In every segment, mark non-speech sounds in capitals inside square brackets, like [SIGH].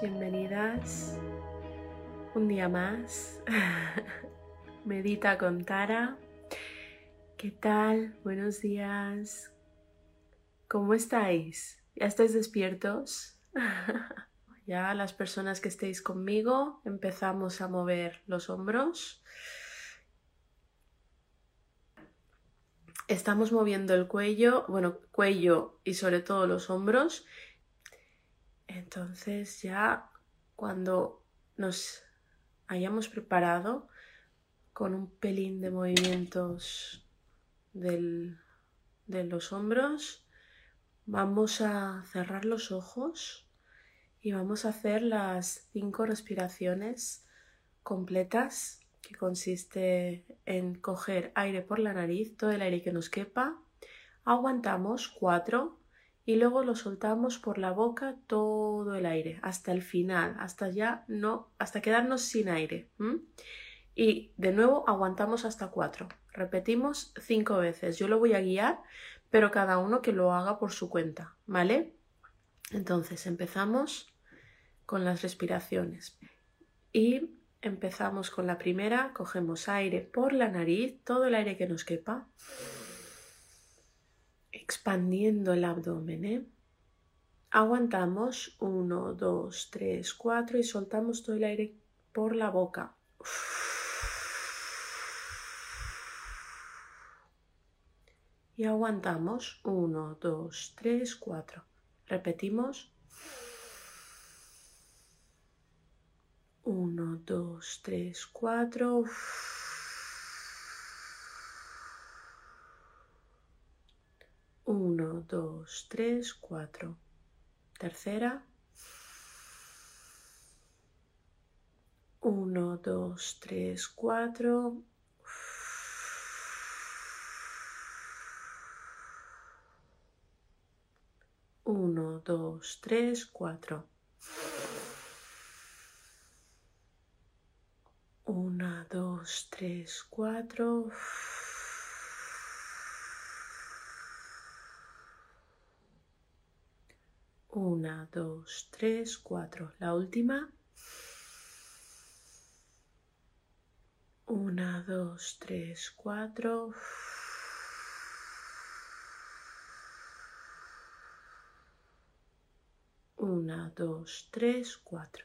bienvenidas. Un día más. [LAUGHS] Medita con Tara. ¿Qué tal? Buenos días. ¿Cómo estáis? ¿Ya estáis despiertos? [LAUGHS] ya las personas que estéis conmigo empezamos a mover los hombros. Estamos moviendo el cuello, bueno, cuello y sobre todo los hombros entonces ya cuando nos hayamos preparado con un pelín de movimientos de los hombros, vamos a cerrar los ojos y vamos a hacer las cinco respiraciones completas que consiste en coger aire por la nariz, todo el aire que nos quepa, aguantamos cuatro y luego lo soltamos por la boca todo el aire hasta el final, hasta ya no, hasta quedarnos sin aire. Y de nuevo aguantamos hasta cuatro. Repetimos cinco veces. Yo lo voy a guiar, pero cada uno que lo haga por su cuenta, ¿vale? Entonces empezamos con las respiraciones. Y empezamos con la primera, cogemos aire por la nariz, todo el aire que nos quepa expandiendo el abdomen. ¿eh? Aguantamos 1, 2, 3, 4 y soltamos todo el aire por la boca. Y aguantamos 1, 2, 3, 4. Repetimos. 1, 2, 3, 4. 1, 2, 3, 4. Tercera. 1, 2, 3, 4. Uno, dos, tres, cuatro. Una, dos, tres, cuatro. 1, 2, 3, 4. La última. 1, 2, 3, 4. Una, dos, tres, cuatro.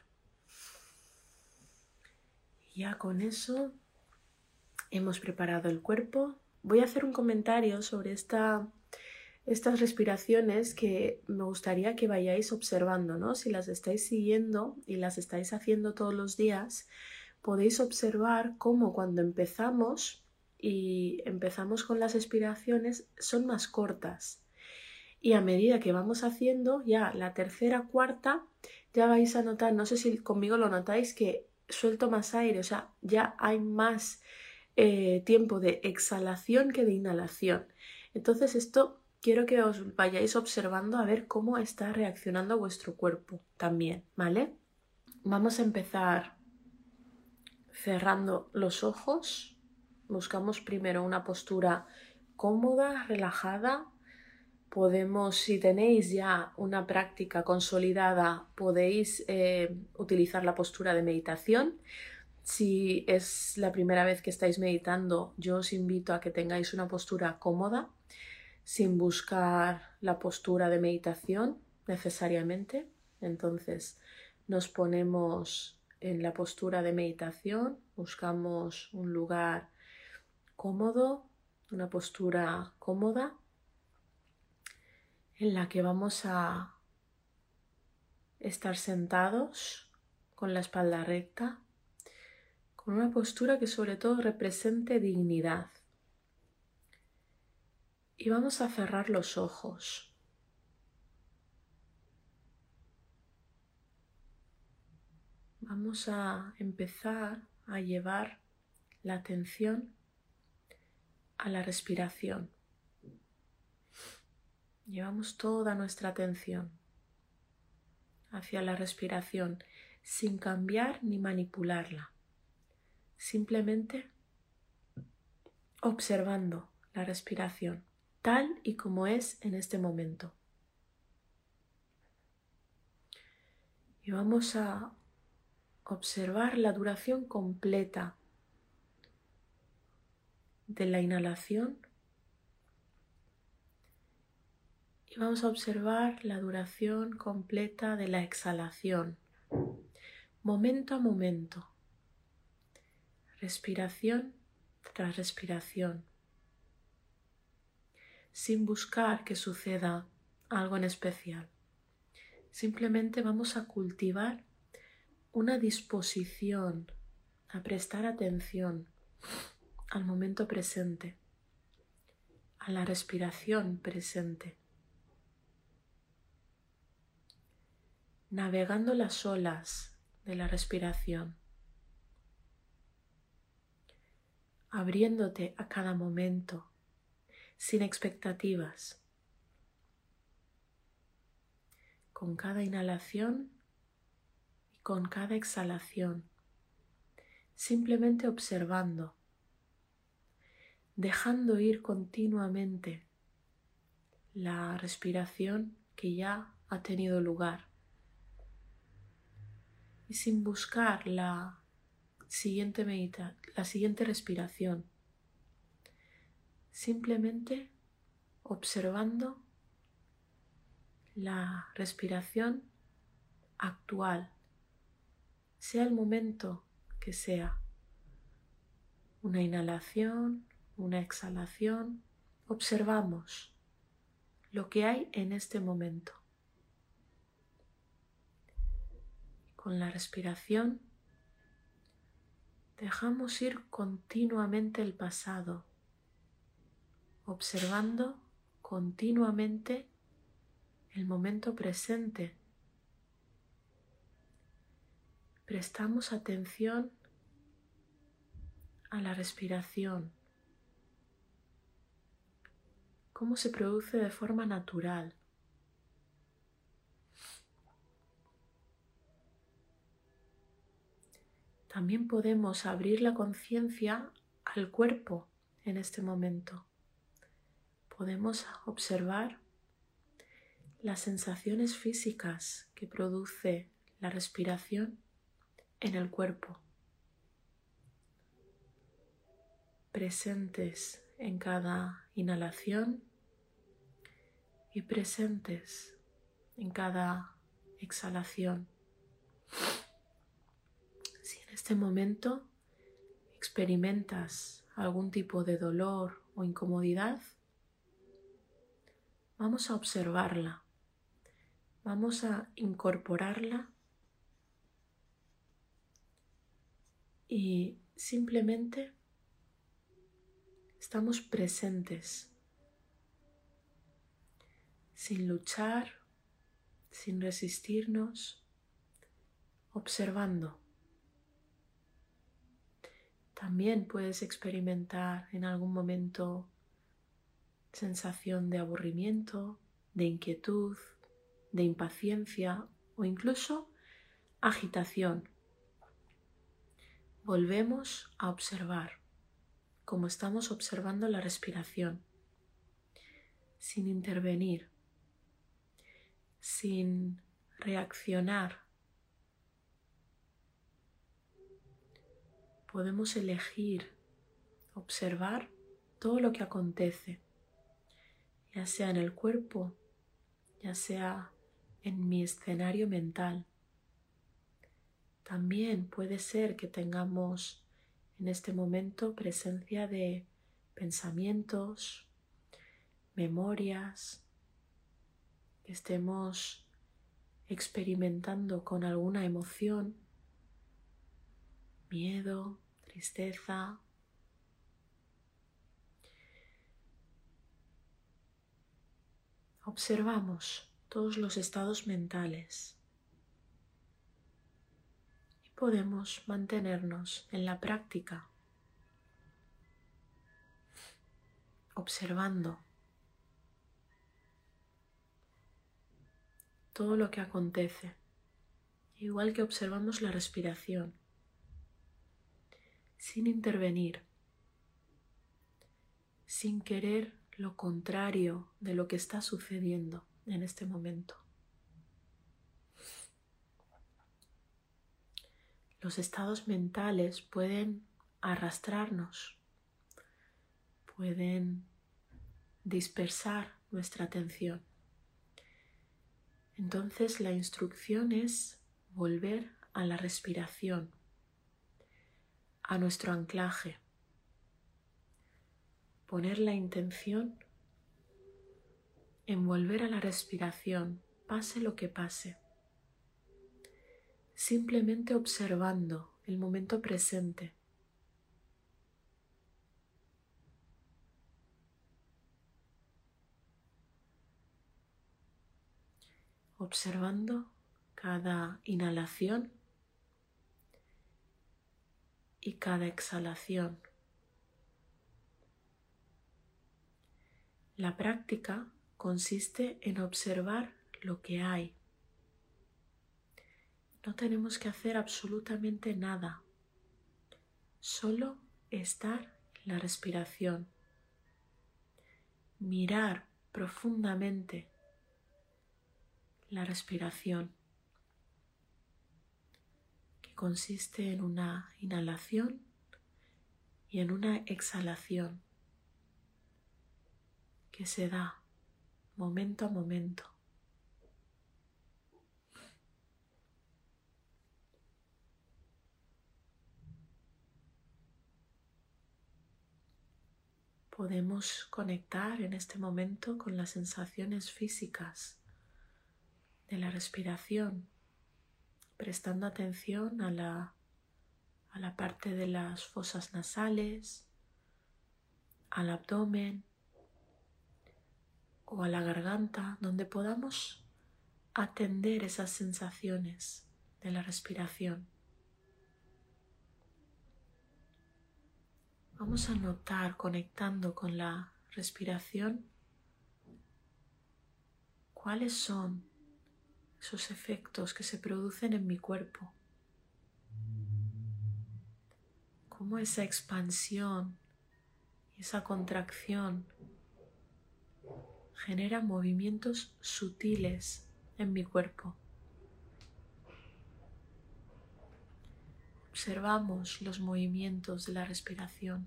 Ya con eso hemos preparado el cuerpo. Voy a hacer un comentario sobre esta estas respiraciones que me gustaría que vayáis observando, ¿no? Si las estáis siguiendo y las estáis haciendo todos los días, podéis observar cómo cuando empezamos y empezamos con las respiraciones son más cortas. Y a medida que vamos haciendo, ya la tercera, cuarta, ya vais a notar, no sé si conmigo lo notáis, que suelto más aire, o sea, ya hay más eh, tiempo de exhalación que de inhalación. Entonces esto quiero que os vayáis observando a ver cómo está reaccionando vuestro cuerpo también, ¿vale? Vamos a empezar cerrando los ojos. Buscamos primero una postura cómoda, relajada. Podemos, si tenéis ya una práctica consolidada, podéis eh, utilizar la postura de meditación. Si es la primera vez que estáis meditando, yo os invito a que tengáis una postura cómoda sin buscar la postura de meditación necesariamente. Entonces nos ponemos en la postura de meditación, buscamos un lugar cómodo, una postura cómoda en la que vamos a estar sentados con la espalda recta, con una postura que sobre todo represente dignidad y vamos a cerrar los ojos. Vamos a empezar a llevar la atención a la respiración. Llevamos toda nuestra atención hacia la respiración sin cambiar ni manipularla, simplemente observando la respiración tal y como es en este momento. Y vamos a observar la duración completa de la inhalación. Y vamos a observar la duración completa de la exhalación, momento a momento, respiración tras respiración, sin buscar que suceda algo en especial. Simplemente vamos a cultivar una disposición a prestar atención al momento presente, a la respiración presente, navegando las olas de la respiración, abriéndote a cada momento, sin expectativas. Con cada inhalación y con cada exhalación, simplemente observando. Dejando ir continuamente la respiración que ya ha tenido lugar. Y sin buscar la siguiente medita, la siguiente respiración, simplemente observando la respiración actual, sea el momento que sea, una inhalación, una exhalación, observamos lo que hay en este momento. Con la respiración dejamos ir continuamente el pasado, observando continuamente el momento presente. Prestamos atención a la respiración cómo se produce de forma natural. También podemos abrir la conciencia al cuerpo en este momento. Podemos observar las sensaciones físicas que produce la respiración en el cuerpo, presentes en cada inhalación y presentes en cada exhalación. Si en este momento experimentas algún tipo de dolor o incomodidad, vamos a observarla, vamos a incorporarla. Y simplemente estamos presentes. Sin luchar, sin resistirnos, observando. También puedes experimentar en algún momento sensación de aburrimiento, de inquietud, de impaciencia o incluso agitación. Volvemos a observar como estamos observando la respiración, sin intervenir sin reaccionar. Podemos elegir observar todo lo que acontece, ya sea en el cuerpo, ya sea en mi escenario mental. También puede ser que tengamos en este momento presencia de pensamientos, memorias, estemos experimentando con alguna emoción, miedo, tristeza. Observamos todos los estados mentales y podemos mantenernos en la práctica observando todo lo que acontece, igual que observamos la respiración, sin intervenir, sin querer lo contrario de lo que está sucediendo en este momento. los estados mentales pueden arrastrarnos, pueden dispersar nuestra atención. Entonces la instrucción es volver a la respiración, a nuestro anclaje, poner la intención en volver a la respiración, pase lo que pase simplemente observando el momento presente. Observando cada inhalación y cada exhalación. La práctica consiste en observar lo que hay. No tenemos que hacer absolutamente nada, solo estar en la respiración, mirar profundamente la respiración, que consiste en una inhalación y en una exhalación que se da momento a momento. podemos conectar en este momento con las sensaciones físicas de la respiración, prestando atención a la, a la parte de las fosas nasales, al abdomen o a la garganta, donde podamos atender esas sensaciones de la respiración. Vamos a notar conectando con la respiración cuáles son esos efectos que se producen en mi cuerpo. Cómo esa expansión y esa contracción genera movimientos sutiles en mi cuerpo. Observamos los movimientos de la respiración.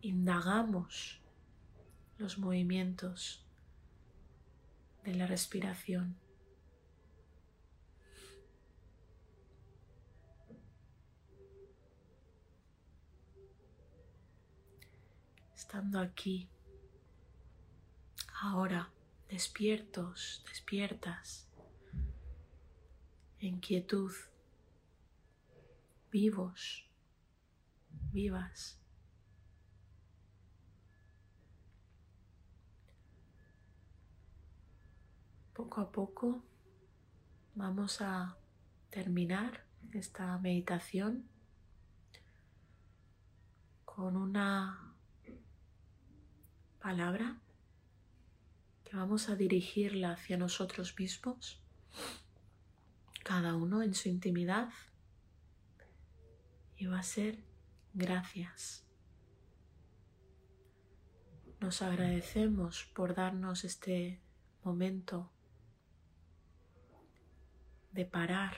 Indagamos los movimientos de la respiración. Estando aquí, ahora, despiertos, despiertas en quietud, vivos, vivas. Poco a poco vamos a terminar esta meditación con una palabra que vamos a dirigirla hacia nosotros mismos cada uno en su intimidad y va a ser gracias. Nos agradecemos por darnos este momento de parar,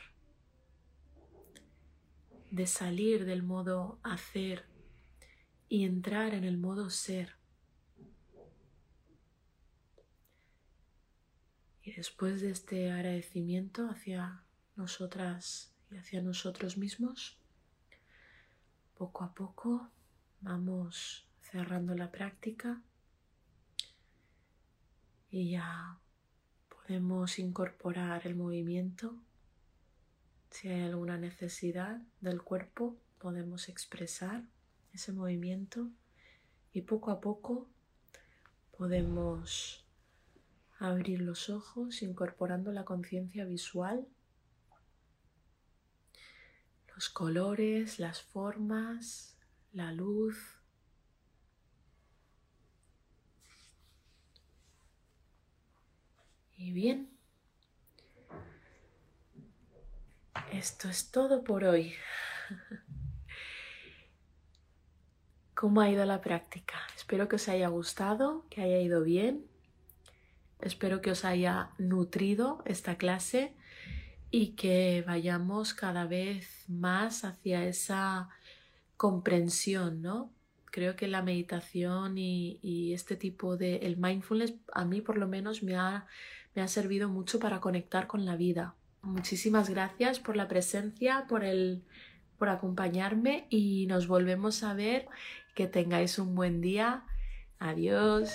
de salir del modo hacer y entrar en el modo ser. Y después de este agradecimiento hacia nosotras y hacia nosotros mismos. Poco a poco vamos cerrando la práctica y ya podemos incorporar el movimiento. Si hay alguna necesidad del cuerpo, podemos expresar ese movimiento y poco a poco podemos abrir los ojos incorporando la conciencia visual los colores, las formas, la luz. Y bien, esto es todo por hoy. [LAUGHS] ¿Cómo ha ido la práctica? Espero que os haya gustado, que haya ido bien. Espero que os haya nutrido esta clase y que vayamos cada vez más hacia esa comprensión, ¿no? Creo que la meditación y, este tipo de, el mindfulness a mí por lo menos me ha, me ha servido mucho para conectar con la vida. Muchísimas gracias por la presencia, por el, por acompañarme y nos volvemos a ver. Que tengáis un buen día. Adiós.